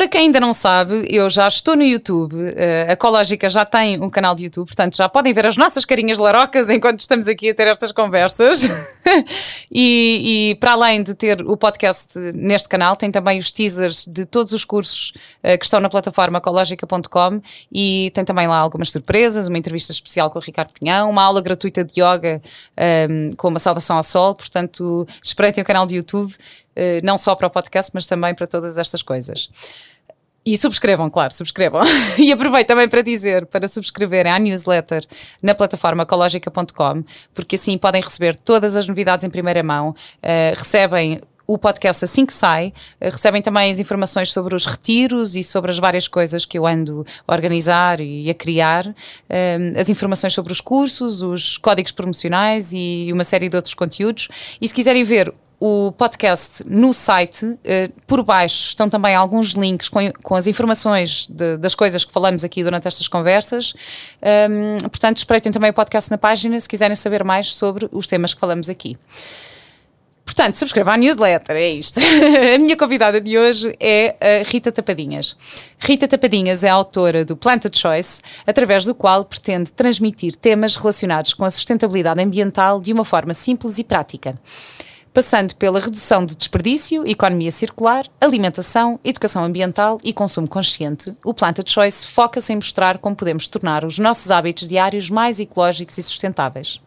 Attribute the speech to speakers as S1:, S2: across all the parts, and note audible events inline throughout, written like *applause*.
S1: Para quem ainda não sabe, eu já estou no YouTube. Uh, a Ecológica já tem um canal de YouTube, portanto já podem ver as nossas carinhas larocas enquanto estamos aqui a ter estas conversas. *laughs* e, e, para além de ter o podcast neste canal, tem também os teasers de todos os cursos uh, que estão na plataforma ecológica.com e tem também lá algumas surpresas, uma entrevista especial com o Ricardo Pinhão, uma aula gratuita de yoga um, ehm, com uma saudação ao sol. Portanto, espreitem o canal de YouTube. Uh, não só para o podcast, mas também para todas estas coisas. E subscrevam, claro, subscrevam. *laughs* e aproveito também para dizer para subscreverem à newsletter na plataforma ecológica.com, porque assim podem receber todas as novidades em primeira mão, uh, recebem o podcast assim que sai. Uh, recebem também as informações sobre os retiros e sobre as várias coisas que eu ando a organizar e a criar, uh, as informações sobre os cursos, os códigos promocionais e uma série de outros conteúdos. E se quiserem ver o podcast no site. Uh, por baixo estão também alguns links com, com as informações de, das coisas que falamos aqui durante estas conversas. Um, portanto, espreitem também o podcast na página se quiserem saber mais sobre os temas que falamos aqui. Portanto, subscreva a newsletter, é isto. *laughs* a minha convidada de hoje é Rita Tapadinhas. Rita Tapadinhas é autora do Plant a Choice, através do qual pretende transmitir temas relacionados com a sustentabilidade ambiental de uma forma simples e prática passando pela redução de desperdício, economia circular, alimentação, educação ambiental e consumo consciente, o Planta Choice foca-se em mostrar como podemos tornar os nossos hábitos diários mais ecológicos e sustentáveis.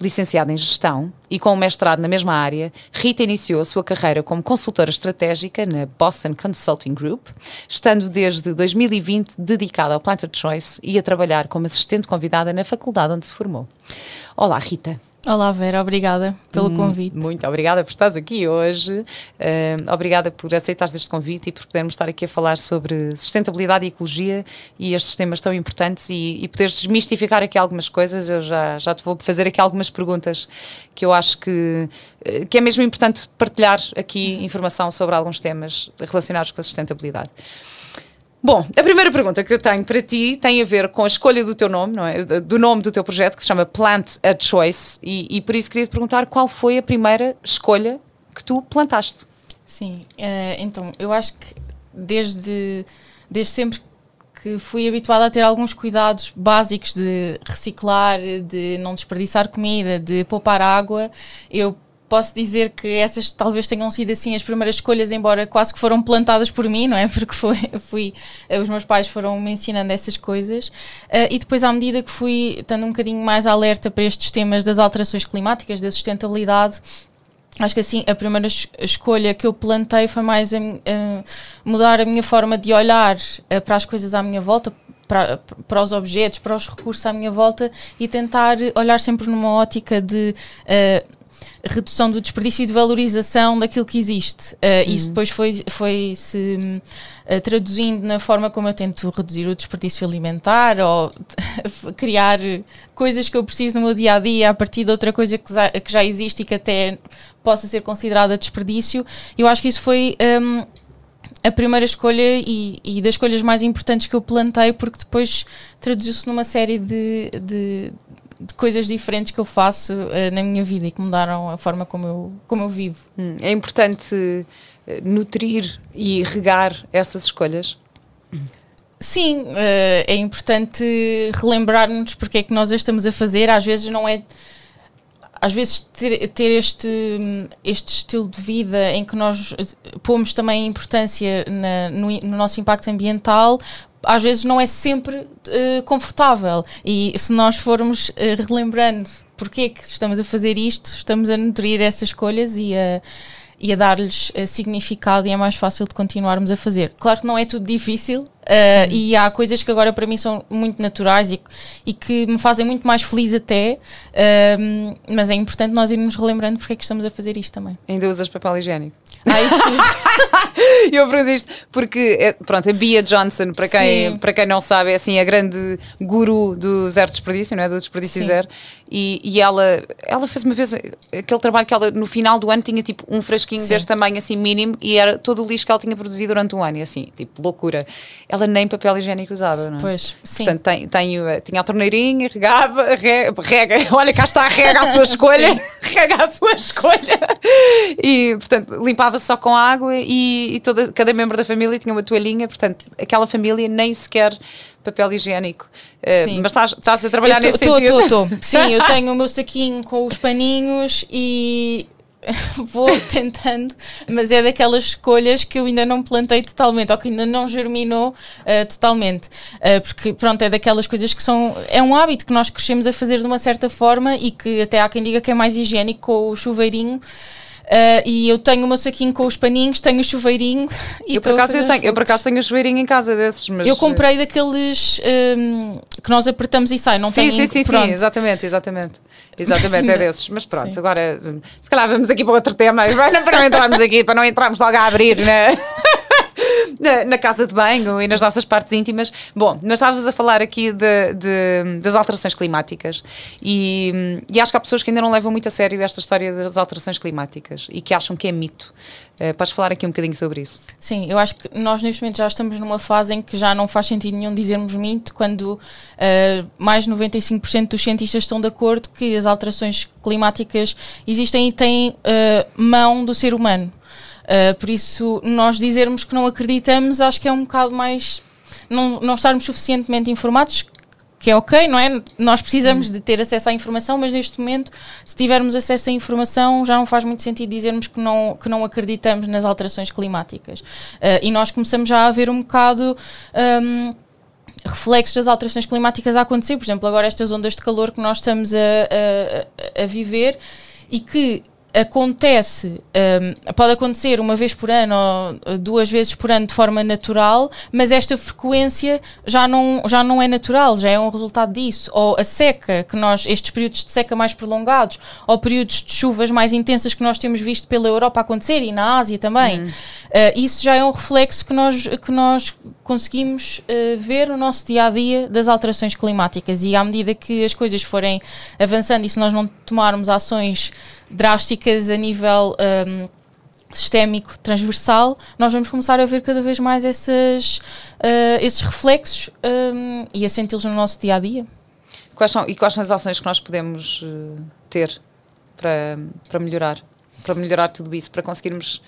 S1: Licenciada em Gestão e com um mestrado na mesma área, Rita iniciou a sua carreira como consultora estratégica na Boston Consulting Group, estando desde 2020 dedicada ao Planta Choice e a trabalhar como assistente convidada na faculdade onde se formou. Olá, Rita.
S2: Olá Vera, obrigada pelo hum, convite.
S1: Muito obrigada por estares aqui hoje, uh, obrigada por aceitares este convite e por podermos estar aqui a falar sobre sustentabilidade e ecologia e estes temas tão importantes e, e poderes desmistificar aqui algumas coisas. Eu já, já te vou fazer aqui algumas perguntas que eu acho que, eh, que é mesmo importante partilhar aqui informação sobre alguns temas relacionados com a sustentabilidade. Bom, a primeira pergunta que eu tenho para ti tem a ver com a escolha do teu nome, não é? Do nome do teu projeto, que se chama Plant a Choice, e, e por isso queria te perguntar qual foi a primeira escolha que tu plantaste.
S2: Sim, uh, então, eu acho que desde, desde sempre que fui habituada a ter alguns cuidados básicos de reciclar, de não desperdiçar comida, de poupar água, eu posso dizer que essas talvez tenham sido assim as primeiras escolhas, embora quase que foram plantadas por mim, não é? *laughs* Porque foi, fui, eh, os meus pais foram me ensinando essas coisas. Uh, e depois, à medida que fui estando um bocadinho mais alerta para estes temas das alterações climáticas, da sustentabilidade, acho que assim a primeira escolha que eu plantei foi mais a, a mudar a minha forma de olhar uh, para as coisas à minha volta, para, para, os objetos, para os recursos à minha volta e tentar olhar sempre numa ótica de uh, redução do desperdício e de valorização daquilo que existe. Uh, uhum. Isso depois foi, foi se uh, traduzindo na forma como eu tento reduzir o desperdício alimentar ou *laughs* criar coisas que eu preciso no meu dia a dia a partir de outra coisa que já, que já existe e que até possa ser considerada desperdício. Eu acho que isso foi. Um, a primeira escolha e, e, das escolhas mais importantes que eu plantei, porque depois traduziu-se numa série de, de, de coisas diferentes que eu faço uh, na minha vida e que mudaram a forma como eu, como eu vivo.
S1: Hum, é importante eh, nutrir e regar essas escolhas?
S2: Sim, uh, é importante relembrar-nos porque é que nós estamos a fazer. Às vezes não é. Às vezes ter, ter este, este estilo de vida em que nós pomos também importância na, no, no nosso impacto ambiental às vezes não é sempre uh, confortável. E se nós formos uh, relembrando porque é que estamos a fazer isto, estamos a nutrir essas escolhas e a, e a dar-lhes uh, significado e é mais fácil de continuarmos a fazer. Claro que não é tudo difícil, Uh, e há coisas que agora para mim são muito naturais e, e que me fazem muito mais feliz até, mas é importante nós irmos relembrando porque é que estamos a fazer isto também.
S1: Ainda usas papel higiênico?
S2: Ah, *laughs* isso
S1: Eu pergunto isto porque, é, pronto, a Bia Johnson, para quem, para quem não sabe, é assim a grande guru do zero desperdício, não é? do desperdício Sim. zero, E, e ela, ela fez uma vez aquele trabalho que ela no final do ano tinha tipo um frasquinho
S2: Sim.
S1: deste tamanho assim mínimo e era todo o lixo que ela tinha produzido durante um ano e assim, tipo, loucura. Ela nem papel higiênico usava, não é?
S2: Pois, sim.
S1: Portanto, tem, tem, o- tinha a torneirinha, regava, re- rega, *laughs* olha cá está, rega a sua *laughs* escolha, *laughs* rega a sua escolha. E, portanto, limpava-se só com água e, e toda, cada membro da família tinha uma toalhinha, portanto, aquela família nem sequer papel higiênico.
S2: Sim.
S1: mas estás, estás a trabalhar
S2: tô-
S1: nesse
S2: tô-
S1: sentido.
S2: tô- tô. *laughs* Sim, eu tenho o meu saquinho com os paninhos e *laughs* vou tentando, mas é daquelas escolhas que eu ainda não plantei totalmente, ou que ainda não germinou eh, totalmente. Eh, porque, pronto, é daquelas coisas que são. É um hábito que nós crescemos a fazer de uma certa forma e que até há quem diga que é mais higiênico com o chuveirinho. Eh, e eu tenho o meu saquinho com os paninhos, tenho o chuveirinho *laughs* e
S1: Eu por, acaso, eu, tenho, eu por acaso tenho a chuveirinho em casa desses, mas...
S2: eu comprei daqueles hum, que nós apertamos e sai, não
S1: Sim,
S2: tem
S1: sim, sim, sim, exatamente, exatamente. Exatamente, é desses. Mas pronto,
S2: Sim.
S1: agora hum, se calhar vamos aqui para outro tema, *laughs* para não, entrarmos aqui, para não entrarmos logo a abrir na, *laughs* na, na casa de banho e nas nossas partes íntimas. Bom, nós estávamos a falar aqui de, de- das alterações climáticas e, e acho que há pessoas que ainda não levam muito a sério esta história das alterações climáticas e que acham que é mito. Eh, podes falar aqui um bocadinho sobre isso?
S2: Sim, eu acho que nós neste momento já estamos numa fase em que já não faz sentido nenhum dizermos mito quando uh, mais de 95% dos cientistas estão de acordo que as alterações climáticas existem e têm uh, mão do ser humano. Uh, por isso, nós dizermos que não acreditamos, acho que é um bocado mais. Não, não estarmos suficientemente informados, que é ok, não é? Nós precisamos de ter acesso à informação, mas neste momento, se tivermos acesso à informação, já não faz muito sentido dizermos que não, que não acreditamos nas alterações climáticas. Ah, e nós começamos já a ver um bocado. hum, reflexos das alterações climáticas a acontecer, por exemplo, agora estas ondas de calor que nós estamos a- a- a viver e que acontece, hum, pode acontecer uma vez por ano ou duas vezes por ano de forma natural, mas esta frequência já não, já não é natural, já é um resultado disso. Ou a seca, que nós, estes períodos de seca mais prolongados, ou períodos de chuvas mais intensas que nós temos visto pela Europa acontecer e na Ásia também. Uh, isso já é um reflexo que nós, que nós conseguimos uh, ver no nosso dia a dia das alterações climáticas. E à medida que as coisas forem avançando e se nós não tomarmos ações drásticas a nível um, sistémico transversal, nós vamos começar a ver cada vez mais essas, uh, esses reflexos um, e a senti-los no nosso dia a dia.
S1: Quais são, e quais são as ações que nós podemos eh, ter para, para melhorar? Para melhorar tudo isso, para conseguirmos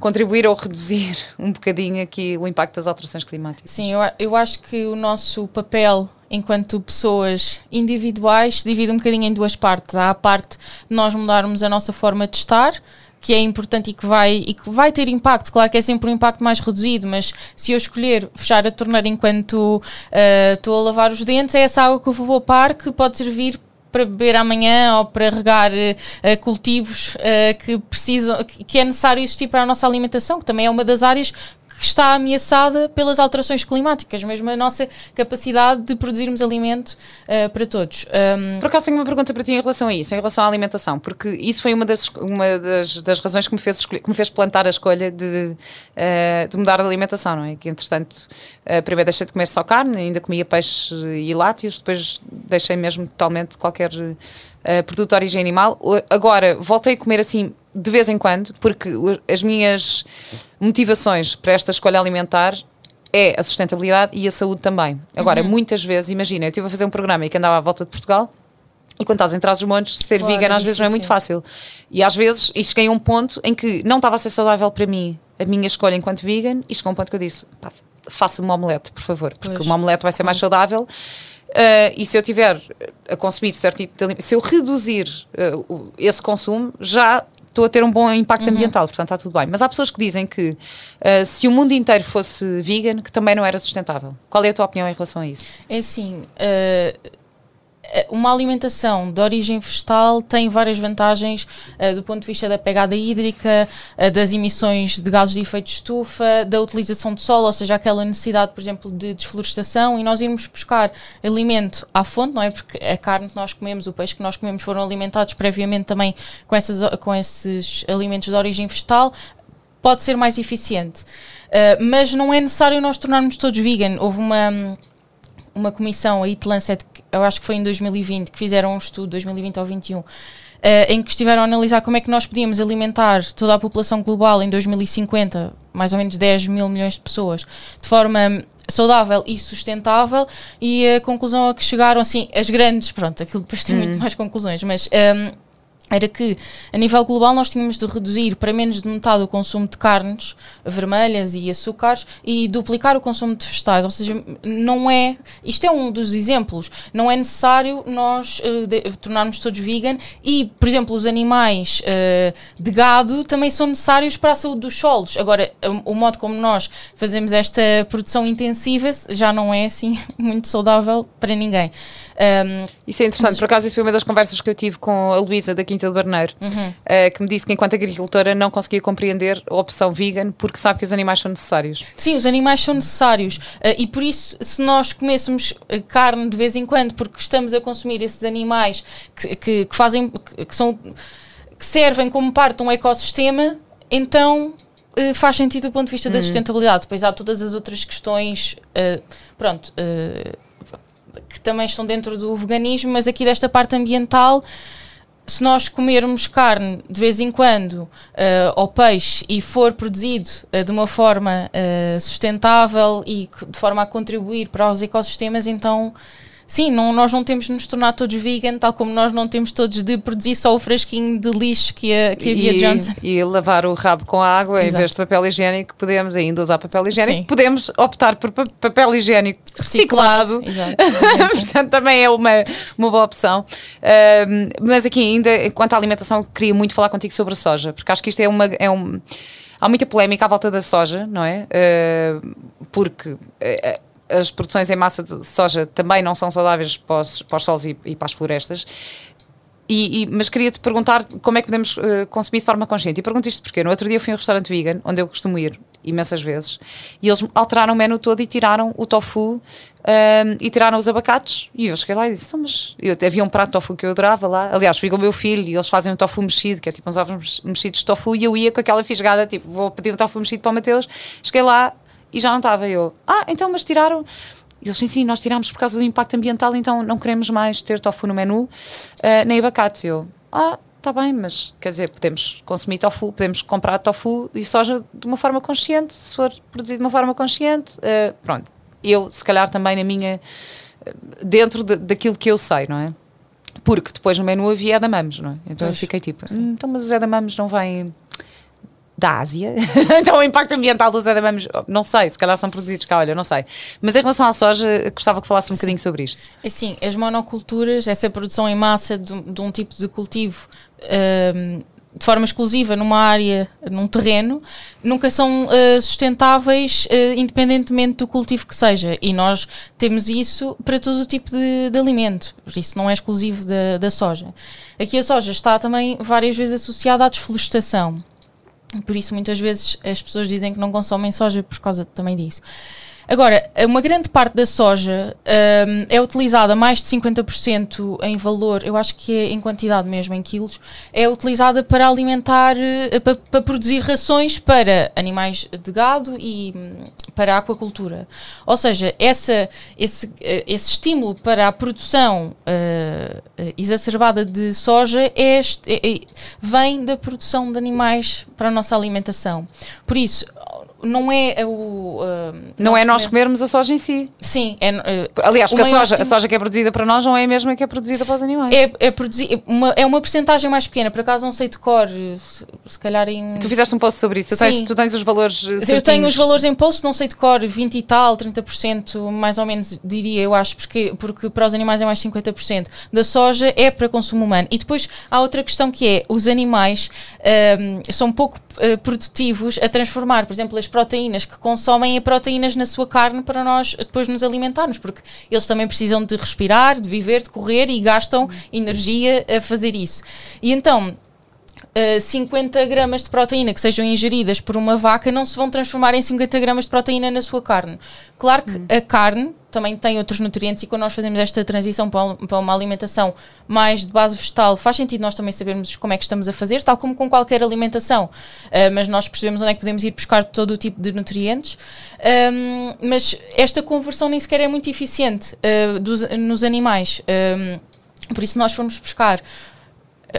S1: contribuir ou reduzir *laughs* um bocadinho aqui o impacto das alterações climáticas?
S2: Sim, eu, eu acho que o nosso papel enquanto pessoas individuais divide um bocadinho em duas partes. Há a parte de nós mudarmos a nossa forma de estar, que é importante e que vai, e que vai ter impacto. Claro que é sempre um impacto mais reduzido, mas se eu escolher fechar a torneira enquanto ah, estou a lavar os dentes, é essa água que eu vou poupar que pode servir para beber amanhã ou para regar eh, eh, cultivos eh, que precisam, que é necessário existir para a nossa alimentação, que também é uma das áreas que está ameaçada pelas alterações climáticas, mesmo a nossa capacidade de produzirmos alimento eh, para todos. Um,
S1: Por acaso tenho uma pergunta para ti em relação a isso, em relação à alimentação, porque isso foi uma das, uma das, das razões que me, fez que me fez plantar a escolha de, eh, de mudar de alimentação, não é? Que entretanto, eh, primeiro deixei de comer só carne, ainda comia peixe e lácteos, depois deixei mesmo totalmente qualquer eh, produto de origem animal. Agora voltei a comer assim de vez em quando, porque as minhas motivações para esta escolha alimentar é a sustentabilidade e a saúde também. Agora, muitas vezes, imagina, eu estive a fazer um programa e que andava à volta de Portugal e quando estás em trás dos montes, ser
S2: Claro,
S1: vegan
S2: é
S1: às vezes não é muito fácil. E às vezes, e cheguei a um ponto em que não estava a ser saudável para mim a minha escolha enquanto vegan e chegou a um ponto que eu disse, pá, faça-me uma omelete, por favor, porque
S2: Pois.
S1: uma omelete vai ser mais saudável. Uh, e se eu tiver a consumir certo tipo de alimento, se eu reduzir uh, esse consumo, já estou a ter um bom impacto ambiental, portanto está tudo bem. Mas há pessoas que dizem que uh, se o mundo inteiro fosse vegan, que também não era sustentável. Qual é a tua opinião em relação a isso?
S2: É assim, eh, uma alimentação de origem vegetal tem várias vantagens eh, do ponto de vista da pegada hídrica, eh, das emissões de gases de efeito de estufa, da utilização de solo, ou seja, aquela necessidade, por exemplo, de desflorestação e nós irmos buscar alimento à fonte, não é? Porque a carne que nós comemos, o peixe que nós comemos foram alimentados previamente também com, essas, com esses alimentos de origem vegetal, pode ser mais eficiente. Eh, mas não é necessário nós tornarmos todos vegan. Houve uma uma comissão, a Eat Lancet, eu acho que foi em 2020, que fizeram um estudo, 2020 ou 2021, Uh, em que estiveram a analisar como é que nós podíamos alimentar toda a população global em 2050, mais ou menos 10 mil milhões de pessoas, de forma saudável e sustentável, e a conclusão a que chegaram, assim, as grandes, pronto, aquilo depois tem hum. muito mais conclusões, mas. Um, era que, a nível global, nós tínhamos de reduzir para menos de metade o consumo de carnes vermelhas e açúcares e duplicar o consumo de vegetais. Ou seja, não é. Isto é um dos exemplos. Não é necessário nós uh, de, tornarmos todos vegan e, por exemplo, os animais uh, de gado também são necessários para a saúde dos solos. Agora, o, modo como nós fazemos esta produção intensiva já não é assim *laughs* muito saudável para ninguém.
S1: Um, isso é interessante, por acaso, isso foi uma das conversas que eu tive com a Luísa da Quinta do Barneiro, uhum. uh, que me disse que, enquanto agricultora, não conseguia compreender a opção vegan porque sabe que os animais são necessários.
S2: Sim, os animais são necessários uh, e por isso, se nós comêssemos ah, carne de vez em quando, porque estamos a consumir esses animais que, que, que fazem, que, que, são, que servem como parte de um ecossistema, então faz sentido do ponto de vista da uhum. sustentabilidade. Depois há todas as outras questões, uh, pronto, uh, que também estão dentro do veganismo, mas aqui desta parte ambiental, se nós comermos carne de vez em quando uh, ou peixe e for produzido uh, de uma forma uh, sustentável e de forma a contribuir para os ecossistemas, então Sim, não, nós não temos de nos tornar todos vegan, tal como nós não temos todos de produzir só o frasquinho de lixo que a, que a Bia Johnson.
S1: E lavar o rabo com água Exato. em vez de papel higiênico, podemos ainda usar papel higiênico. Sim. Podemos optar por papel higiênico reciclado. reciclado. *laughs* Portanto, também é uma, uma boa opção. Uh, mas aqui ainda, quanto à alimentação, queria muito falar contigo sobre a soja, porque acho que isto é uma. É um, há muita polémica à volta da soja, não é? Uh, porque. Uh, as produções em massa de soja também não são saudáveis para os, para os solos e, e para as florestas. E, e, mas queria-te perguntar como é que podemos uh, consumir de forma consciente. E pergunto isto porque no outro dia fui a um restaurante vegan, onde eu costumo ir imensas vezes, e eles alteraram o menu todo e tiraram o tofu ehm, e tiraram os abacates. E eu cheguei lá e disse: então, mas eu, havia um prato de tofu que eu adorava lá. Aliás, fui com o meu filho e eles fazem um tofu mexido, que é tipo uns ovos mexidos de tofu, e eu ia com aquela fisgada, tipo, vou pedir um tofu mexido para o Mateus. Cheguei lá, e já não estava eu. Ah, então, mas tiraram. Eles sim, sim, nós tirámos por causa do impacto ambiental, então não queremos mais ter tofu no menu, uh, nem abacates. Eu, ah, está bem, mas quer dizer, podemos consumir tofu, podemos comprar tofu e soja de uma forma consciente, se for produzido de uma forma consciente, uh, pronto. Eu, se calhar, também na minha. dentro de, daquilo que eu sei, não é? Porque depois no menu havia edamames, não é? Então pois, eu fiquei tipo, hum, então, mas os edamames não vêm da Ásia. *laughs* então o impacto ambiental dos edamames, não sei, se calhar são produzidos cá, olha, não sei. Mas em relação à soja, gostava que falasse um bocadinho sobre isto.
S2: Sim, as monoculturas, essa produção em massa de, de um tipo de cultivo um, de forma exclusiva numa área, num terreno, nunca são uh, sustentáveis uh, independentemente do cultivo que seja. E nós temos isso para todo o tipo de, de alimento. Por isso não é exclusivo da, da soja. Aqui a soja está também várias vezes associada à desflorestação. Por isso, muitas vezes as pessoas dizem que não consomem soja por causa também disso. Agora, uma grande parte da soja um, é utilizada, mais de 50% em valor, eu acho que é em quantidade mesmo, em quilos, é utilizada para alimentar, uh, para, para, produzir rações para animais de gado e um, para a aquacultura. Ou seja, essa, esse, uh, esse estímulo para a produção uh, exacerbada de soja é, é, é, vem da produção de animais para a nossa alimentação. Por isso, não é o. Uh,
S1: não é nós comermos a soja em si.
S2: Sim. É, uh,
S1: Aliás, porque a soja, a soja que é produzida para nós não é a mesma que é produzida para os animais.
S2: É, é, produzi uma, é uma porcentagem mais pequena, por acaso não sei de cor, se, se calhar em.
S1: Tu fizeste um post sobre isso, tens, tu tens os valores. Certinhos.
S2: Eu tenho os valores em post, não sei de cor, 20 e tal, 30%, mais ou menos, diria eu acho, porque, porque para os animais é mais 50%. Da soja é para consumo humano. E depois há outra questão que é: os animais uh, são pouco produtivos a transformar, por exemplo, as proteínas que consomem a proteínas na sua carne para nós depois nos alimentarmos, porque eles também precisam de respirar, de viver, de correr e gastam energia a fazer isso. E então. Uh, 50 gramas de proteína que sejam ingeridas por uma vaca não se vão transformar em 50 gramas de proteína na sua carne. Claro que hum. a carne também tem outros nutrientes e quando nós fazemos esta transição para, uma alimentação mais de base vegetal, faz sentido nós também sabermos como é que estamos a fazer, tal como com qualquer alimentação. Uh, mas nós percebemos onde é que podemos ir buscar todo o tipo de nutrientes. Um, mas esta conversão nem sequer é muito eficiente uh, dos, nos animais. Um, por isso, nós formos buscar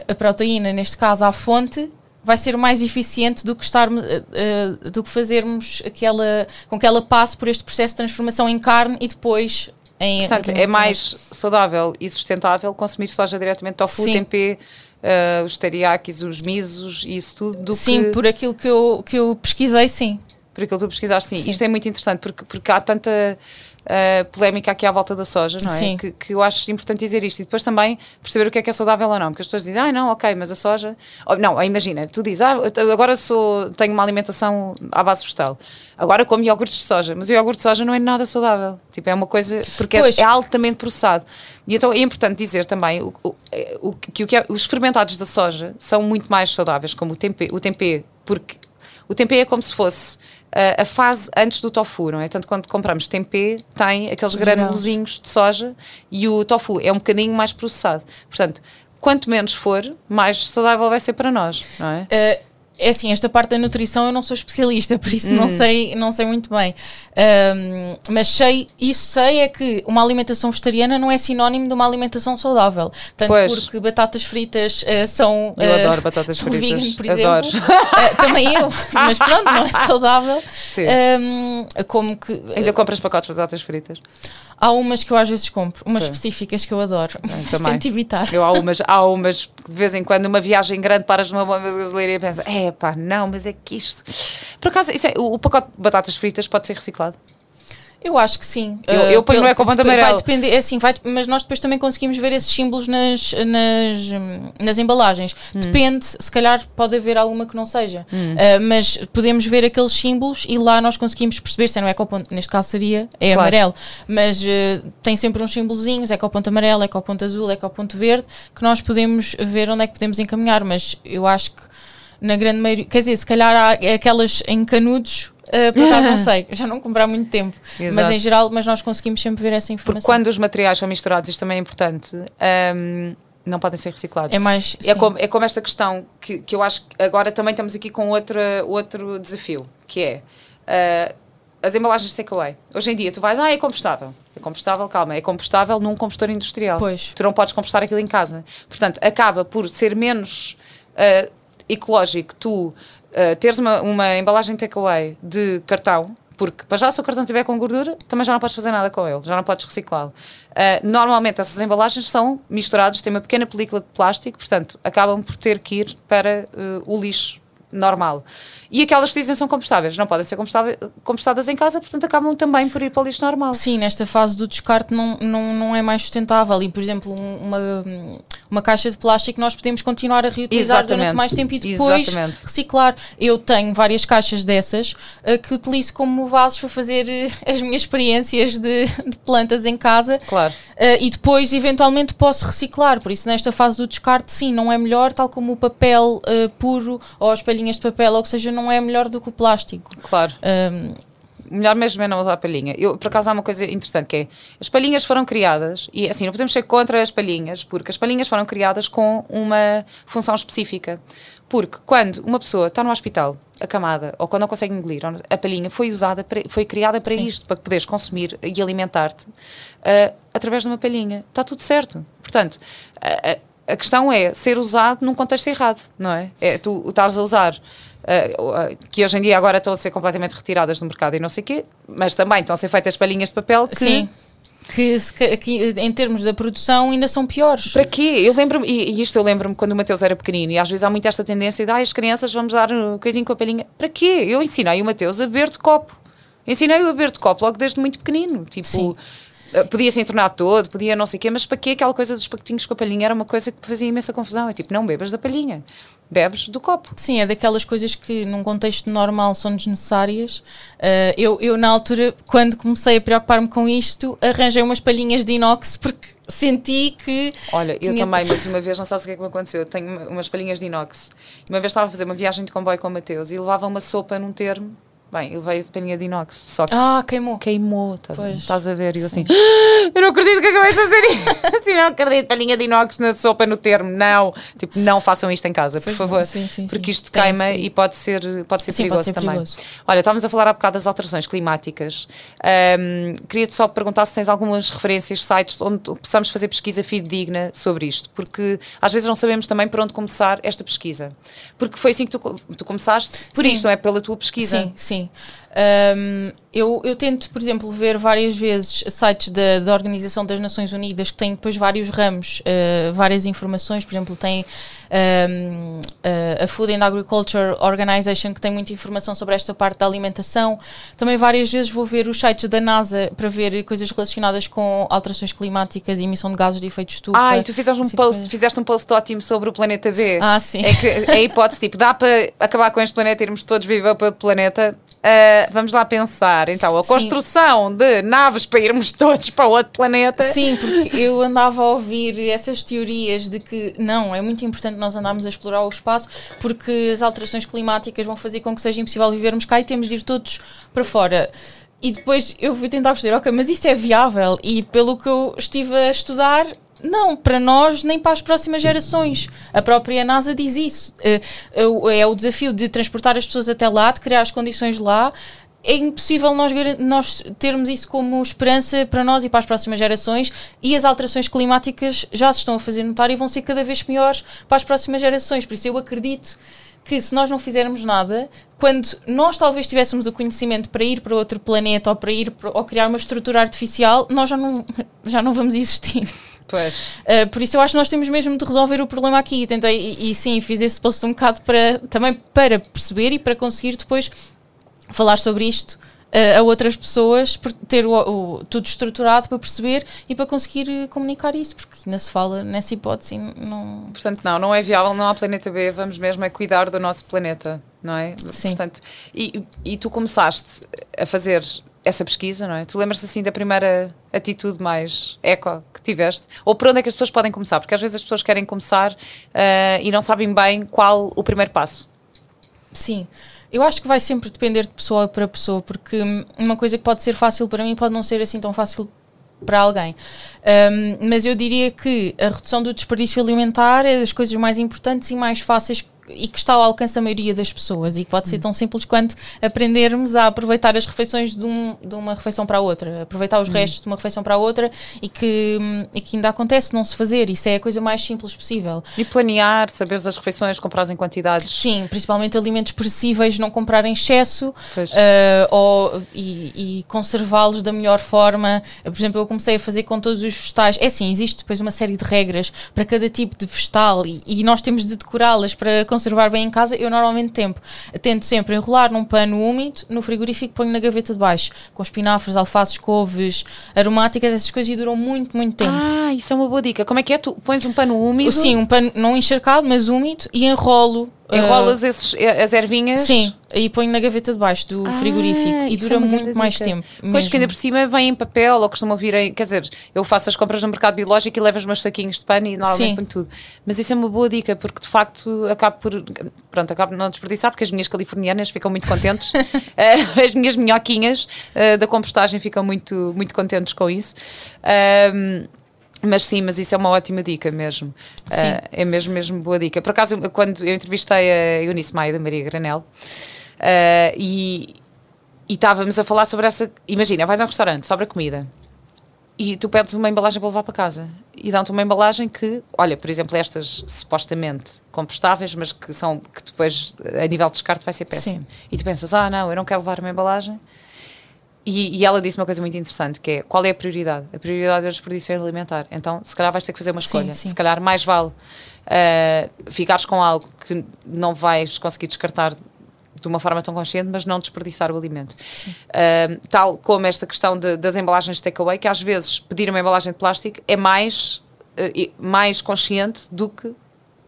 S2: a proteína, neste caso à fonte, vai ser mais eficiente do que estar uh, uh, do que fazermos aquela com que ela passe por este processo de transformação em carne e depois em
S1: Portanto, é mais saudável e sustentável consumir soja diretamente tofu, Sim. tempê, uh, os teriyakis, os misos e isso tudo do
S2: sim,
S1: que...
S2: por aquilo que eu, que eu pesquisei, sim.
S1: Por aquilo que tu pesquisaste, sim. sim. Isto é muito interessante porque, porque há tanta uh, polémica aqui à volta da soja, não é? Sim. Que, que, eu acho importante dizer isto. E depois também perceber o que é que é saudável ou não. Porque as pessoas dizem, ah, não, ok, mas a soja. Oh, não, imagina, tu dizes, ah, agora sou, tenho uma alimentação à base vegetal. Agora como iogurtes de soja. Mas o iogurte de soja não é nada saudável. Tipo, é uma coisa. Porque é, é, altamente processado. E então é importante dizer também o, o, o que, o que é, os fermentados da soja são muito mais saudáveis, como o tempê, o tempê porque o tempê é como se fosse a fase antes do tofu, não é? Tanto quando compramos tempê, tem aqueles granulozinhos de soja e o tofu é um bocadinho mais processado. Portanto, quanto menos for, mais saudável vai ser para nós, não é?
S2: Uh, é assim, esta parte da nutrição eu não sou especialista, *laughs* por isso não, uhum. sei, não sei muito bem. Um, mas sei, isso sei é que uma alimentação vegetariana não é sinónimo de uma alimentação saudável. Tanto pois. porque batatas fritas uh, são.
S1: Eu uh, adoro batatas fritas. Vegan, por
S2: adoro. exemplo. Uh, também eu, *laughs* mas pronto, não é saudável. Sim. Um, como que.
S1: Ainda compras pacotes de batatas fritas?
S2: Há umas que eu às vezes compro, umas específicas que eu adoro. Eu também. Tento evitar.
S1: Eu há umas, há umas de vez em quando, uma viagem grande, paras numa brasileira e pensas, é pá, não, mas é que isto. Por acaso, é, o, o pacote de batatas fritas pode ser reciclado?
S2: Eu acho que sim.
S1: Eu, eu uh, ponho no ecobando amarelo.
S2: Vai depender, é assim, vai, mas nós depois também conseguimos ver esses símbolos nas, nas, nas embalagens. Hum. Depende, se calhar pode haver alguma que não seja. Hum. Uh, mas podemos ver aqueles símbolos e lá nós conseguimos perceber se é no ecoponto, neste caso seria, é claro. amarelo. Mas uh, tem sempre uns símbolozinhos, ecoponto amarelo, ecoponto azul, ecoponto verde, que nós podemos ver onde é que podemos encaminhar. Mas eu acho que na grande maioria, quer dizer, se calhar há aquelas em canudos Uh, por acaso não *laughs* sei, já não comprar muito tempo. Exato. Mas em geral, mas nós conseguimos sempre ver essa informação.
S1: Porque quando os materiais são misturados, isto também é importante. Um, não podem ser reciclados.
S2: É mais.
S1: É como, é como esta questão que, que eu acho que agora também estamos aqui com outra, outro desafio, que é uh, as embalagens de takeaway. Hoje em dia tu vais, ah, é compostável. É compostável, calma, é compostável num compostor industrial.
S2: Pois.
S1: Tu não podes compostar aquilo em casa. Portanto, acaba por ser menos uh, ecológico tu uh, teres uma, uma embalagem takeaway de cartão, porque para já se o cartão estiver com gordura, também já não podes fazer nada com ele, já não podes reciclá-lo. Uh, normalmente essas embalagens são misturadas, têm uma pequena película de plástico, portanto acabam por ter que ir para uh, o lixo normal. E aquelas que dizem são compostáveis, não podem ser compostadas em casa, portanto acabam também por ir para o lixo normal.
S2: Sim, nesta fase do descarte não, não, não é mais sustentável. E, por exemplo, uma, uma caixa de plástico nós podemos continuar a reutilizar Exatamente. durante mais tempo e depois Exatamente. reciclar. Eu tenho várias caixas dessas uh, que utilizo como vasos para fazer uh, as minhas experiências de, de plantas em casa.
S1: Claro.
S2: Uh, e depois, eventualmente, posso reciclar. Por isso, nesta fase do descarte, sim, não é melhor, tal como o papel puro ou as palhinhas de papel, ou que seja, não é melhor do que o plástico.
S1: Claro. Um, melhor mesmo é não usar palhinha. Eu, por acaso, há uma coisa interessante que é, as palhinhas foram criadas, e assim, não podemos ser contra as palhinhas, porque as palhinhas foram criadas com uma função específica. Porque quando uma pessoa está no hospital, acamada, ou quando não consegue engolir, a palhinha foi usada, para, foi criada para Sim. isto, para poderes consumir e alimentar-te uh, através de uma palhinha. Está tudo certo. Portanto, uh, a questão é ser usado num contexto errado, não é? É tu estás a usar Uh, que hoje em dia agora estão a ser completamente retiradas do mercado e não sei o quê, mas também estão a ser feitas palhinhas de papel que...
S2: Sim. Que, que, em termos da produção ainda são piores.
S1: Para quê? Eu lembro-me, e, isto eu lembro-me quando o Mateus era pequenino, e às vezes há muito esta tendência de ah, as crianças vamos dar coisinho com a palhinha. Para quê? Eu ensinei o Mateus a beber de copo. Ensinei-o a beber de copo logo desde muito pequenino. Tipo, Sim eh, podia se entornar todo, podia não sei o quê, mas para quê aquela coisa dos pacotinhos com a palhinha era uma coisa que fazia imensa confusão. É tipo, não bebas da palhinha, bebes do copo.
S2: Sim, é daquelas coisas que num contexto normal são desnecessárias. Uh, eu, eu, na altura, quando comecei a preocupar-me com isto, arranjei umas palhinhas de inox porque senti que.
S1: Olha, eu também, *laughs* mas uma vez, não sabes o que é que me aconteceu? Eu tenho umas palhinhas de inox. Uma vez estava a fazer uma viagem de comboio com o Mateus e levava uma sopa num termo Bem, ele veio de paninha de inox, só que
S2: Ah, queimou.
S1: queimou, estás, a- estás a ver? E eu assim, "Ah, eu não acredito que acabei de fazer isso. *laughs* assim, não acredito, paninha de inox na sopa no termo. Não, tipo, não façam isto em casa, por favor.
S2: sim, sim,
S1: porque
S2: sim.
S1: isto
S2: Tem
S1: queima e pode ser, pode ser
S2: Sim,
S1: perigoso
S2: pode ser
S1: também.
S2: perigoso.
S1: Olha, estávamos a falar há bocado das alterações climáticas. Ahm, Queria-te só perguntar se tens algumas referências, sites onde possamos fazer pesquisa fidedigna sobre isto, porque às vezes não sabemos também por onde começar esta pesquisa. Porque foi assim que tu, tu começaste, por
S2: Sim.
S1: isto, não é? Pela tua pesquisa.
S2: Sim, sim. Um, eu, eu tento, por exemplo, ver várias vezes sites da, da Organização das Nações Unidas que têm depois vários ramos, uh, várias informações. Por exemplo, tem um, uh, a Food and Agriculture Organization que tem muita informação sobre esta parte da alimentação. Também várias vezes vou ver os sites da NASA para ver coisas relacionadas com alterações climáticas e emissão de gases de efeito de estufa.
S1: Ah, e tu fizeste um
S2: assim,
S1: post, fizeste um post ótimo sobre o planeta B.
S2: Ah, sim.
S1: É que é a hipótese, tipo, dá para acabar com este planeta e irmos todos viver para outro planeta? Ah, vamos lá pensar, então, a
S2: Sim.
S1: construção de naves para irmos *laughs* todos para outro planeta.
S2: Sim, porque eu andava a ouvir essas teorias de que não, é muito importante nós andarmos a explorar o espaço porque as alterações climáticas vão fazer com que seja impossível vivermos cá e temos de ir todos para fora. E depois eu fui tentar perceber, ok, mas isso é viável? E pelo que eu estive a estudar, não, para nós nem para as próximas gerações. A própria NASA diz isso. Eh, É o desafio de transportar as pessoas até lá, de criar as condições lá. É impossível nós, nós termos isso como esperança para nós e para as próximas gerações e as alterações climáticas já se estão a fazer notar e vão ser cada vez piores para as próximas gerações. Por isso eu acredito que se nós não fizermos nada, quando nós talvez tivéssemos o conhecimento para ir para outro planeta ou para ir para, ou criar uma estrutura artificial, nós já não, *laughs* já não vamos existir.
S1: Pois.
S2: Uh, por isso eu acho que nós temos mesmo de resolver o problema aqui. E tentei, e, e sim, fiz esse post um bocado para, também para perceber e para conseguir depois falar sobre isto uh, a outras pessoas, por ter o, o- tudo estruturado para perceber e para conseguir uh, comunicar isso, porque ainda se fala nessa hipótese. Não,
S1: Portanto, não, não é viável, não há planeta B, vamos mesmo é cuidar do nosso planeta, não é?
S2: Sim.
S1: Portanto, e, e tu começaste a fazer essa pesquisa, não é? Tu lembras-te assim da primeira atitude mais eco que tiveste? Ou por onde é que as pessoas podem começar? Porque às vezes as pessoas querem começar ah, e não sabem bem qual o primeiro passo.
S2: Sim, eu acho que vai sempre depender de pessoa para pessoa, porque uma coisa que pode ser fácil para mim pode não ser assim tão fácil para alguém. Hum, mas eu diria que a redução do desperdício alimentar é das coisas mais importantes e mais fáceis e que está ao alcance da maioria das pessoas e que pode ser tão simples quanto aprendermos a aproveitar as refeições de, um- de uma refeição para a outra, aproveitar os restos de uma refeição para a outra e que, e que ainda acontece não se fazer. Isso é a coisa mais simples possível.
S1: E planear, saberes as refeições, comprar em quantidades.
S2: Sim, principalmente alimentos perecíveis, não comprar em excesso eh, ou, e, e conservá-los da melhor forma. Por exemplo, eu comecei a fazer com todos os vegetais. É assim, existe depois uma série de regras para cada tipo de vegetal e, e nós temos de decorá-las para conservar bem em casa. Eu normalmente tempo, tento sempre enrolar num pano úmido, no frigorífico ponho na gaveta de baixo, com espinafres, alfaces, couves, aromáticas, essas coisas e duram muito, muito tempo.
S1: Ah, isso é uma boa dica. Como é que é? Tu pões um pano úmido,
S2: Sim, um pano não encharcado, mas úmido e enrolo. Eh,
S1: enrolas esses, as ervinhas.
S2: Sim, e ponho na gaveta de baixo do
S1: Ah,
S2: frigorífico e
S1: é
S2: dura
S1: uma
S2: muito mais tempo.
S1: Pois
S2: mesmo.
S1: que ainda por cima vem em papel ou costumam vir em. Quer dizer, eu faço as compras no mercado biológico e levo os meus saquinhos de pano e normalmente
S2: Sim.
S1: ponho tudo. Mas isso é uma boa dica porque de facto acabo por. Pronto, acabo não desperdiçar porque as minhas californianas ficam muito contentes. *laughs* Eh, as minhas minhoquinhas eh, da compostagem ficam muito, muito contentes com isso. Ahm, mas sim, mas isso é uma ótima dica mesmo. Ah, é mesmo, mesmo boa dica. Por acaso, eu- quando eu entrevistei a Eunice Maia da Maria Granel ah, e, e estávamos a falar sobre essa. Imagina, vais a um restaurante, sobra comida e tu pedes uma embalagem para levar para casa e dão-te uma embalagem que, olha, por exemplo, estas supostamente compostáveis, mas que são que depois a nível de descarte vai ser péssimo.
S2: Sim.
S1: E tu pensas, ah, não, eu não quero levar uma embalagem. E, e ela disse uma coisa muito interessante, que é qual é a prioridade? A prioridade é a desperdício alimentar. Então, se calhar vais ter que fazer uma
S2: Sim,
S1: escolha.
S2: sim.
S1: Se calhar mais vale ah, ficares com algo que não vais conseguir descartar de uma forma tão consciente, mas não desperdiçar o alimento. Ah, tal como esta questão de- das embalagens de takeaway, que às vezes pedir uma embalagem de plástico é mais, e- mais consciente do que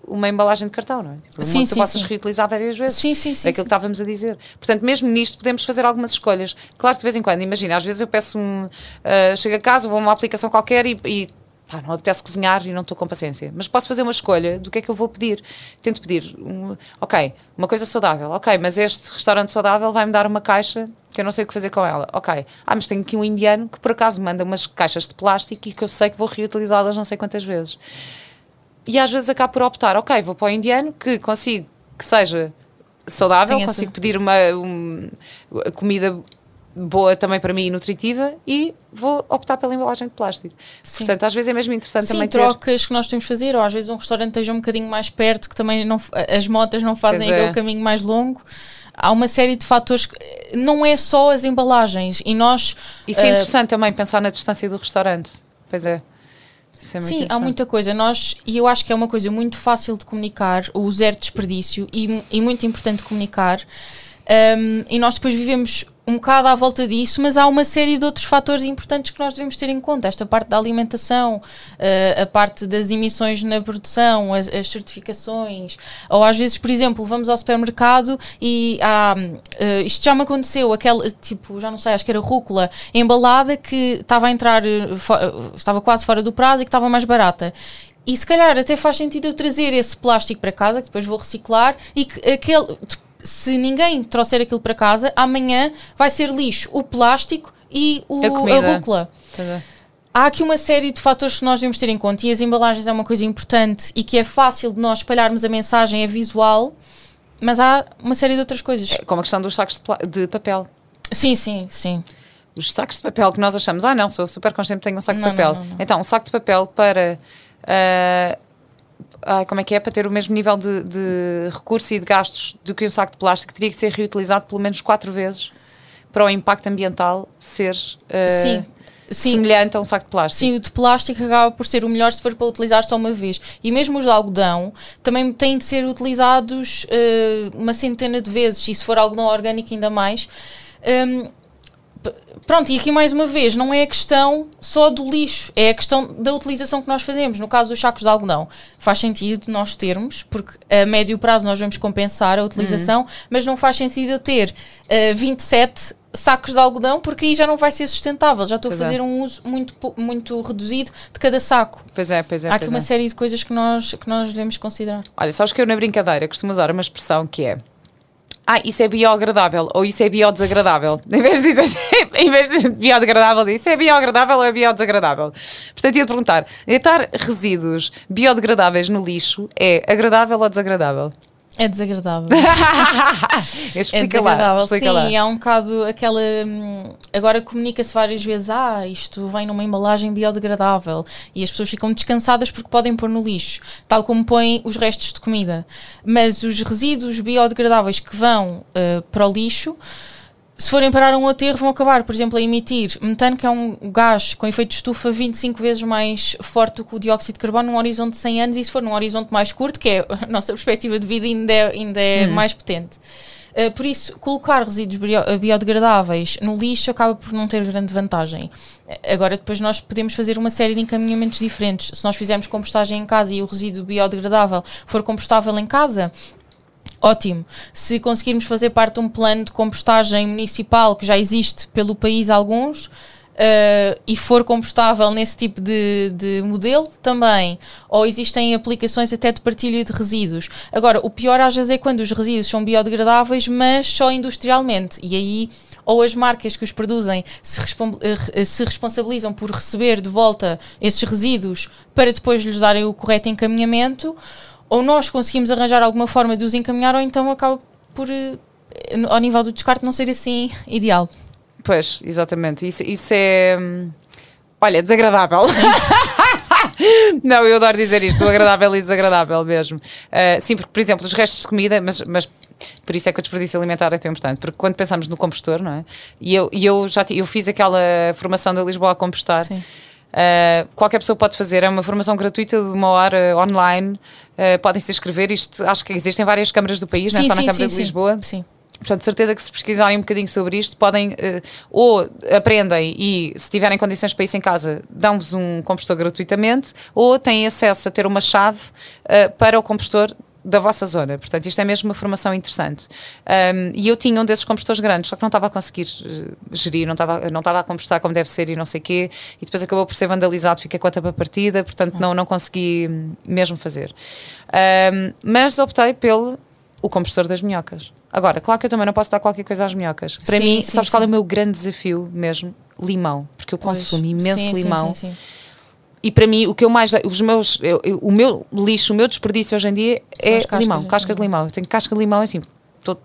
S1: uma embalagem de cartão, não é? Tipo, uma
S2: Sim,
S1: que tu
S2: sim,
S1: possas
S2: sim.
S1: reutilizar várias vezes.
S2: Sim, sim, sim,
S1: É aquilo que estávamos a dizer. Portanto, mesmo nisto podemos fazer algumas escolhas. Claro que de vez em quando, imagina, às vezes eu peço um. ah, chego a casa, vou a uma aplicação qualquer e. e pá, não apetece cozinhar e não estou com paciência. Mas posso fazer uma escolha do que é que eu vou pedir. Tento pedir, um, ok, uma coisa saudável, ok, mas este restaurante saudável vai-me dar uma caixa que eu não sei o que fazer com ela. Ok, ah, mas tenho aqui um indiano que por acaso manda umas caixas de plástico e que eu sei que vou reutilizá-las não sei quantas vezes. E às vezes acabo por optar, ok, vou para o indiano que consigo que seja saudável, consigo
S2: essa-
S1: pedir uma um, comida boa também para mim e nutritiva e vou optar pela embalagem de plástico. Portanto, às vezes é mesmo interessante
S2: Sim,
S1: também ter.
S2: trocas que nós temos que fazer, ou às vezes um restaurante esteja um bocadinho mais perto, que também não, as motas não fazem
S1: é.
S2: aquele caminho mais longo. Há uma série de fatores que não é só as embalagens e nós
S1: Isso é
S2: eh,
S1: interessante também pensar na distância do restaurante. Pois é. Isso é muito
S2: Sim, há muita coisa. Nós, e eu acho que é uma coisa muito fácil de comunicar, o zero desperdício, e, e muito importante comunicar. Um, e nós depois vivemos um bocado à volta disso, mas há uma série de outros fatores importantes que nós devemos ter em conta. Esta parte da alimentação, uh, a parte das emissões na produção, as, as certificações, ou às vezes, por exemplo, vamos ao supermercado e há, uh, isto já me aconteceu, aquela, tipo, já não sei, acho que era rúcula embalada que estava a entrar, uh, estava quase fora do prazo e que estava mais barata. E se calhar até faz sentido eu trazer esse plástico para casa, que depois vou reciclar, e que aquele, se ninguém trouxer aquilo para casa, amanhã vai ser lixo o plástico e o,
S1: A
S2: a rúcula.
S1: É.
S2: Há aqui uma série de fatores que nós devemos ter em conta e as embalagens é uma coisa importante e que é fácil de nós espalharmos a mensagem, é visual, mas há uma série de outras coisas.
S1: É como a questão dos sacos de, de papel.
S2: Sim, sim, sim.
S1: Os sacos de papel que nós achamos, ah, não, sou super consciente, tenho um saco
S2: Não,
S1: de papel.
S2: não, não.
S1: Então, um saco de papel para. ah, ah, como é que é? Para ter o mesmo nível de, de recurso e de gastos do que um saco de plástico, teria que ser reutilizado pelo menos quatro vezes para o impacto ambiental ser ah,
S2: Sim. Sim.
S1: semelhante a um saco de plástico.
S2: Sim, o de plástico acaba por ser o melhor se for para utilizar só uma vez. E mesmo os de algodão também têm de ser utilizados eh, uma centena de vezes, e se for algodão orgânico ainda mais. P- pronto, e aqui mais uma vez, não é a questão só do lixo, é a questão da utilização que nós fazemos. No caso dos sacos de algodão, faz sentido nós termos, porque a médio prazo nós vamos compensar a utilização, mas não faz sentido eu ter eh, 27 sacos de algodão, porque aí já não vai ser sustentável. Já estou a
S1: Pois é.
S2: fazer um uso muito, muito reduzido de cada saco.
S1: Pois é, pois é.
S2: Há aqui uma
S1: é.
S2: série de coisas que nós, que nós devemos considerar.
S1: Olha, sabes que eu na brincadeira costumo usar uma expressão que é ah, isso é bioagradável ou isso é biodesagradável. *laughs* Em vez de dizer em vez de biodegradável, isso é bioagradável ou é biodesagradável. Portanto, ia-te perguntar: deitar resíduos biodegradáveis no lixo é agradável ou desagradável?
S2: É desagradável. *laughs* É
S1: lá.
S2: desagradável.
S1: Explica
S2: Sim,
S1: lá.
S2: há um bocado aquela. hum, Agora comunica-se várias vezes: ah, isto vem numa embalagem biodegradável. E as pessoas ficam descansadas porque podem pôr no lixo, tal como põem os restos de comida. Mas os resíduos biodegradáveis que vão uh, para o lixo. Se forem parar um aterro, vão acabar, por exemplo, a emitir metano, que é um gás com efeito de estufa 25 vezes mais forte do que o dióxido de carbono num horizonte de 100 anos, e se for num horizonte mais curto, que é a *laughs* nossa perspectiva de vida, ainda é, ainda é mais potente. Uh, por isso, colocar resíduos bio- biodegradáveis no lixo acaba por não ter grande vantagem. Uh, Agora, depois nós podemos fazer uma série de encaminhamentos diferentes. Se nós fizermos compostagem em casa e o resíduo biodegradável for compostável em casa, Ótimo. Se conseguirmos fazer parte de um plano de compostagem municipal que já existe pelo país alguns eh, e for compostável nesse tipo de, de modelo também, ou existem aplicações até de partilha de resíduos. Agora, o pior às vezes é quando os resíduos são biodegradáveis, mas só industrialmente. E aí ou as marcas que os produzem se, respon- eh, se responsabilizam por receber de volta esses resíduos para depois lhes darem o correto encaminhamento, ou nós conseguimos arranjar alguma forma de os encaminhar, ou então acaba por, eh, ao nível do descarte, não ser assim ideal.
S1: Pois, exatamente. Isso, isso é. hum, Olha, desagradável. *laughs* Não, eu adoro dizer isto, o agradável e desagradável mesmo. Ah, sim, porque, por exemplo, os restos de comida, mas, mas por isso é que o desperdício alimentar é tão importante, porque quando pensamos no compostor, não é? E eu, e eu já eu fiz aquela formação da Lisboa a compostar.
S2: Sim.
S1: Uh, qualquer pessoa pode fazer, é uma formação gratuita de uma hora online. Uh, podem se inscrever. Isto, acho que existem várias câmaras do país, não é só na Câmara de Lisboa.
S2: Sim.
S1: Portanto, de certeza que se pesquisarem um bocadinho sobre isto, podem eh, ou aprendem e, se tiverem condições para isso em casa, dão-vos um compostor gratuitamente, ou têm acesso a ter uma chave eh, para o compostor da vossa zona. Portanto, isto é mesmo uma formação interessante. Um, e eu tinha um desses compostores grandes, só que não estava a conseguir uh, gerir, não estava, não estava a compostar como deve ser e não sei o quê. E depois acabou por ser vandalizado, fiquei com a tapa partida, portanto, não, não consegui mesmo fazer. Um, mas optei pelo o compostor das minhocas. Agora, claro que eu também não posso dar qualquer coisa às minhocas. Para
S2: Sim,
S1: mim,
S2: sim,
S1: sabes qual é
S2: sim.
S1: o meu grande desafio mesmo? Limão. Porque eu
S2: Pois.
S1: consumo imenso
S2: Sim, sim,
S1: limão.
S2: sim, sim.
S1: E para mim, o que eu mais. Os meus, eu- eu- o meu lixo, o meu desperdício hoje em dia
S2: São
S1: é
S2: as cascas
S1: limão,
S2: de
S1: casca de limão. Eu tenho casca de limão assim. Estou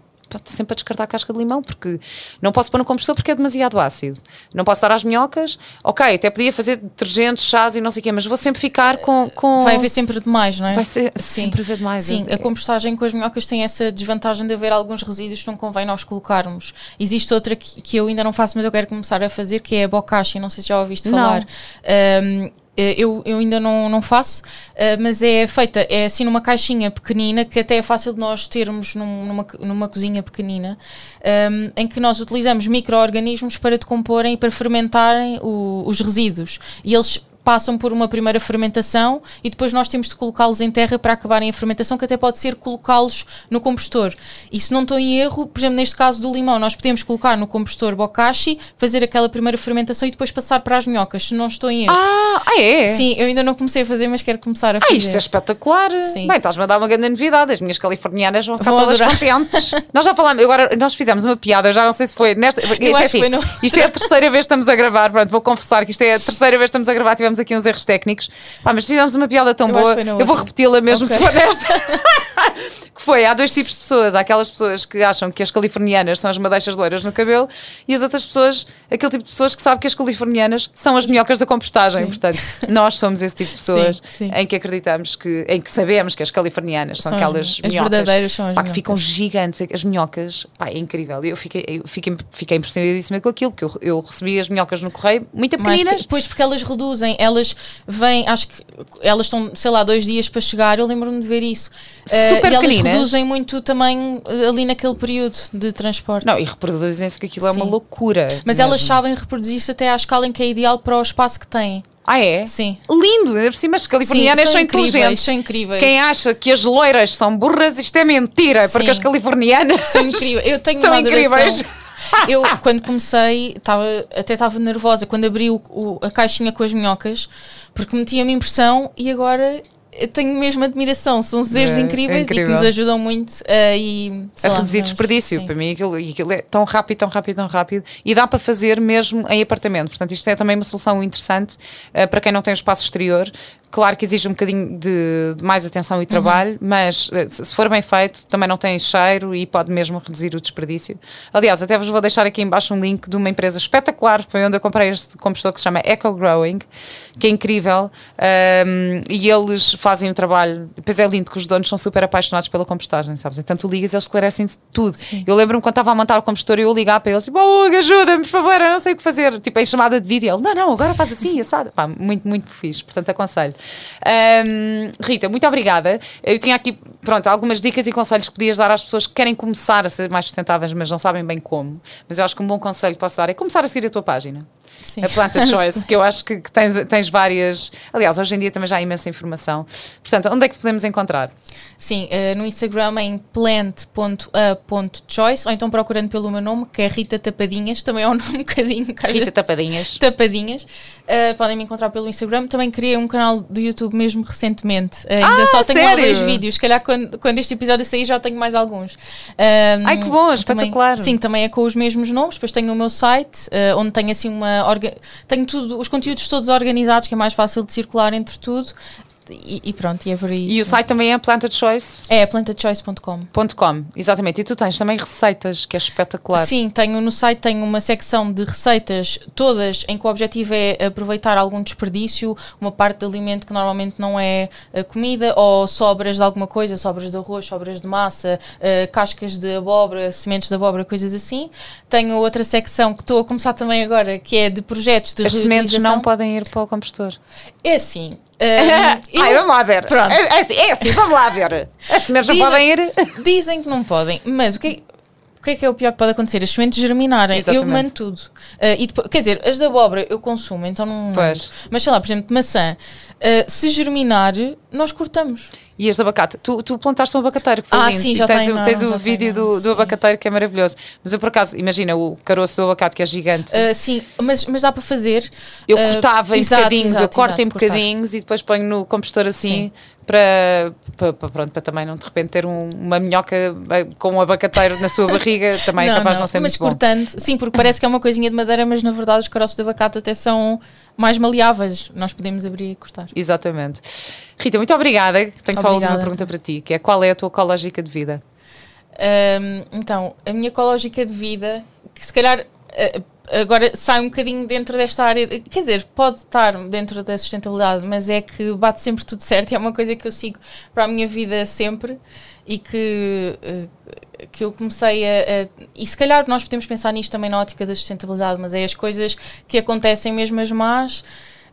S1: sempre a descartar a casca de limão porque não posso pôr no compostor porque é demasiado ácido. Não posso dar às minhocas. Ok, até podia fazer detergentes, chás e não sei o quê, mas vou sempre ficar com. com
S2: Vai haver sempre demais, não é?
S1: Vai ser
S2: Sim.
S1: sempre haver demais.
S2: Sim,
S1: É-
S2: a compostagem com as minhocas tem essa desvantagem de haver alguns resíduos que não convém nós colocarmos. Existe outra que, que eu ainda não faço, mas eu quero começar a fazer, que é a bokashi. Não sei se já ouviste
S1: Não.
S2: falar. Um, eu, eu ainda não, não faço, eh, mas é feita é assim numa caixinha pequenina que até é fácil de nós termos num- numa, numa cozinha pequenina, um, em que nós utilizamos micro-organismos para decomporem e para fermentarem o- os resíduos. E eles passam por uma primeira fermentação e depois nós temos de colocá-los em terra para acabarem a fermentação, que até pode ser colocá-los no compostor. E se não estou em erro, por exemplo, neste caso do limão, nós podemos colocar no compostor bokashi, fazer aquela primeira fermentação e depois passar para as minhocas, se não estou em erro.
S1: Ah, ah, é?
S2: Sim, eu ainda não comecei a fazer, mas quero começar a
S1: Ah,
S2: fazer.
S1: isto é espetacular.
S2: Sim.
S1: Bem, estás-me a dar uma grande novidade. As minhas californianas vão ficar
S2: Vão
S1: todas
S2: adorar.
S1: contentes. *laughs* nós já falámos, agora nós fizemos uma piada, já não sei se foi nesta. Isto, é assim,
S2: foi no-
S1: isto é a terceira vez que estamos a gravar. Pronto, vou confessar que isto é a terceira vez que estamos a gravar. Tivemos aqui uns erros técnicos. Pá, mas fizemos uma piada tão
S2: Eu
S1: boa. Eu vou repeti-la mesmo
S2: Ok.
S1: se for nesta. *laughs* que foi, há dois tipos de pessoas. Há aquelas pessoas que acham que as californianas são as madeixas loiras no cabelo e as outras pessoas, aquele tipo de pessoas que sabem que as californianas são as minhocas da compostagem.
S2: Sim.
S1: Portanto, nós somos esse tipo de pessoas
S2: sim.
S1: em que acreditamos que, em que sabemos que as californianas são,
S2: São
S1: aquelas
S2: as- as
S1: minhocas
S2: verdadeiras são as
S1: pá, que
S2: minhocas.
S1: ficam gigantes, as minhocas, pá, é incrível. Eu fiquei, eu fiquei, fiquei impressionadíssima com aquilo, porque eu, eu recebi as minhocas no correio, muito pequeninas.
S2: pe- Pois, porque elas reduzem, elas vêm, acho que elas estão, sei lá, dois dias para chegar, eu lembro-me de ver isso. Eh,
S1: Super
S2: elas
S1: pequeninas.
S2: Reduzem muito também eh, ali naquele período de transporte.
S1: Não, e reproduzem-se que aquilo é uma
S2: Sim.
S1: loucura.
S2: Mas
S1: mesmo.
S2: elas sabem reproduzir-se até à escala em que é ideal para o espaço que têm.
S1: Ah, é?
S2: Sim.
S1: Lindo, ainda por cima as californianas
S2: Sim,
S1: são,
S2: incríveis,
S1: inteligentes.
S2: São incríveis.
S1: Quem acha que as loiras são burras, isto é mentira, porque
S2: Sim.
S1: as californianas
S2: São incríveis. Eu tenho *laughs*
S1: são
S2: uma
S1: incríveis. *laughs*
S2: Eu, quando comecei, tava, até estava nervosa quando abri o- o- a caixinha com as minhocas, porque metia-me impressão e agora eu tenho mesmo admiração. São seres
S1: É, é
S2: incríveis e que nos ajudam muito a, e,
S1: a
S2: lá,
S1: reduzir
S2: nós-
S1: desperdício.
S2: sim.
S1: Para mim, aquilo, e aquilo é tão rápido, tão rápido, tão rápido. E dá para fazer mesmo em apartamento. Portanto, isto é também uma solução interessante eh, para quem não tem espaço exterior. Claro que exige um bocadinho de, de mais atenção e trabalho, mas eh, se for bem feito, também não tem cheiro e pode mesmo reduzir o desperdício. Aliás, até vos vou deixar aqui embaixo um link de uma empresa espetacular, foi onde eu comprei este compostor que se chama Eco Growing, que é incrível. um, e eles fazem um trabalho. Depois é lindo que os donos são super apaixonados pela compostagem, sabes? Então tu ligas, eles esclarecem tudo. Eu lembro-me quando estava a montar o compostor, eu ligar para eles, tipo, oh, Hugo, ajuda-me, por favor, eu não sei o que fazer. Tipo, em chamada de vídeo, ele, não, não, agora faz assim, assado. Pá, muito, muito fixe, portanto aconselho. Um, Rita, muito obrigada. Eu tinha aqui, pronto, algumas dicas e conselhos que podias dar às pessoas que querem começar a ser mais sustentáveis, mas não sabem bem como. Mas eu acho que um bom conselho que posso dar é começar a seguir a tua página.
S2: Sim.
S1: A Planta *laughs* Choice, que eu acho que, que tens, tens várias. Aliás, hoje em dia também já há imensa informação. Portanto, onde é que te podemos encontrar?
S2: Sim, eh, no Instagram é em plant.a.choice ou então procurando pelo meu nome, que é Rita Tapadinhas, também é um *laughs* nome um bocadinho.
S1: Rita Tapadinhas.
S2: Tapadinhas. Uh, podem me encontrar pelo Instagram. Também criei um canal do YouTube mesmo recentemente. Uh, ainda
S1: Ah,
S2: só tenho lá
S1: sério?
S2: dois vídeos. Se calhar quando, quando este episódio sair já tenho mais alguns. Um,
S1: Ai, que bom,
S2: também-
S1: espetacular.
S2: sim, também é com os mesmos nomes. Depois tenho o meu site, uh, onde tenho assim uma. Tenho tudo, os conteúdos todos organizados, que é mais fácil de circular entre tudo. E, e pronto, e é por aí.
S1: E o site também é plantachoice.com.
S2: É plantachoice.com.
S1: Exatamente. E tu tens também receitas, que é espetacular.
S2: Sim, tenho no site tenho uma secção de receitas, todas em que o objetivo é aproveitar algum desperdício, uma parte de alimento que normalmente não é eh, comida, ou sobras de alguma coisa, sobras de arroz, sobras de massa, eh, cascas de abóbora, sementes de abóbora, coisas assim. Tenho outra secção que estou a começar também agora, que é de projetos de
S1: As sementes não podem ir para o compostor.
S2: É assim. Eu- *laughs*
S1: Ai, vamos lá ver.
S2: Pronto.
S1: É, é assim, é assim, vamos lá ver. As sementes não podem ir.
S2: Dizem que não podem, mas o que é, o que é que é o pior que pode acontecer? As sementes germinarem.
S1: Exatamente.
S2: Eu mando tudo. Ah, e depois, quer dizer, as da abóbora eu consumo, então não.
S1: Pois.
S2: Mas sei lá, por exemplo, maçã. ah, se germinar, nós cortamos.
S1: E este abacate, tu, tu plantaste um abacateiro que foi
S2: Ah,
S1: lindo.
S2: sim, já
S1: tens,
S2: tenho,
S1: o, tens o
S2: já
S1: vídeo
S2: tenho,
S1: do, do abacateiro que é maravilhoso. Mas eu por acaso, imagina o caroço do abacate que é gigante.
S2: Ah, sim, mas, mas dá para fazer.
S1: eu
S2: ah,
S1: cortava em
S2: exato,
S1: bocadinhos, eu
S2: exato,
S1: corto
S2: exato,
S1: em
S2: cortar.
S1: bocadinhos e depois ponho no compostor assim
S2: Sim.
S1: Para, para, para- pronto, para também não de repente ter um- uma minhoca eh, com um abacateiro na sua barriga, *laughs* também é capaz de não ser
S2: mas
S1: muito bom.
S2: cortando, sim, porque parece que é uma coisinha de madeira, mas na verdade os caroços de abacate até são mais maleáveis. Nós podemos abrir e cortar.
S1: Exatamente. Rita, muito obrigada. Tenho só a última
S2: Obrigada.
S1: pergunta para ti, que é qual é a tua ecológica de vida?
S2: Ahm, então, a minha ecológica de vida, que se calhar ah, agora sai um bocadinho dentro desta área, quer dizer, pode estar dentro da sustentabilidade, mas é que bate sempre tudo certo e é uma coisa que eu sigo para a minha vida sempre e que, ah, que eu comecei a, a- E se calhar nós podemos pensar nisto também na ótica da sustentabilidade, mas é as coisas que acontecem mesmo as más.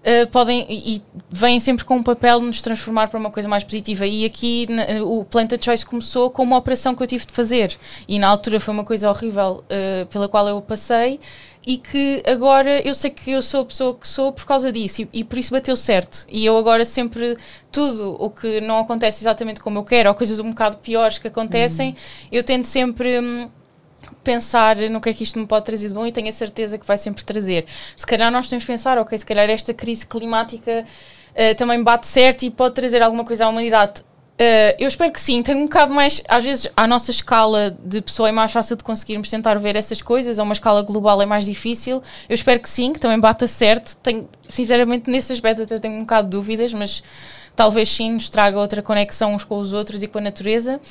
S2: Uh, podem e vêm sempre com um papel de nos transformar para uma coisa mais positiva. E aqui na- o Planta Choice começou com uma operação que eu tive de fazer. E na altura foi uma coisa horrível uh, pela qual eu passei. E que agora eu sei que eu sou a pessoa que sou por causa disso e, e por isso bateu certo. E eu agora sempre, tudo o que não acontece exatamente como eu quero, ou coisas um bocado piores que acontecem, eu tento sempre. hum, pensar no que é que isto me pode trazer de bom e tenho a certeza que vai sempre trazer. Se calhar nós temos que pensar, ok, se calhar esta crise climática eh, também bate certo e pode trazer alguma coisa à humanidade. Eh, eu espero que sim, tenho um bocado mais, às vezes, à nossa escala de pessoa é mais fácil de conseguirmos tentar ver essas coisas, a uma escala global é mais difícil. Eu espero que sim, que também bata certo. Tenho, sinceramente, nesse aspecto até tenho um bocado de dúvidas, mas talvez sim nos traga outra conexão uns com os outros e com a natureza.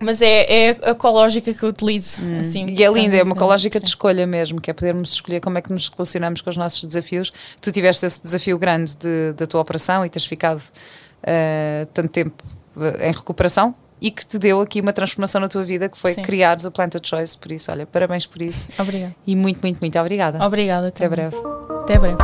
S2: Mas é, é a ecológica que eu utilizo. Assim,
S1: E é linda, é uma
S2: portanto,
S1: ecológica de escolha mesmo, que é podermos escolher como é que nos relacionamos com os nossos desafios. Tu tiveste esse desafio grande de- da tua operação e teres ficado eh, tanto tempo em recuperação e que te deu aqui uma transformação na tua vida, que foi
S2: Sim.
S1: criares o Planta Choice. Por isso, olha, parabéns por isso
S2: Obrigada.
S1: e muito, muito, muito obrigada.
S2: Obrigada.
S1: Até
S2: também.
S1: breve.
S2: Até breve.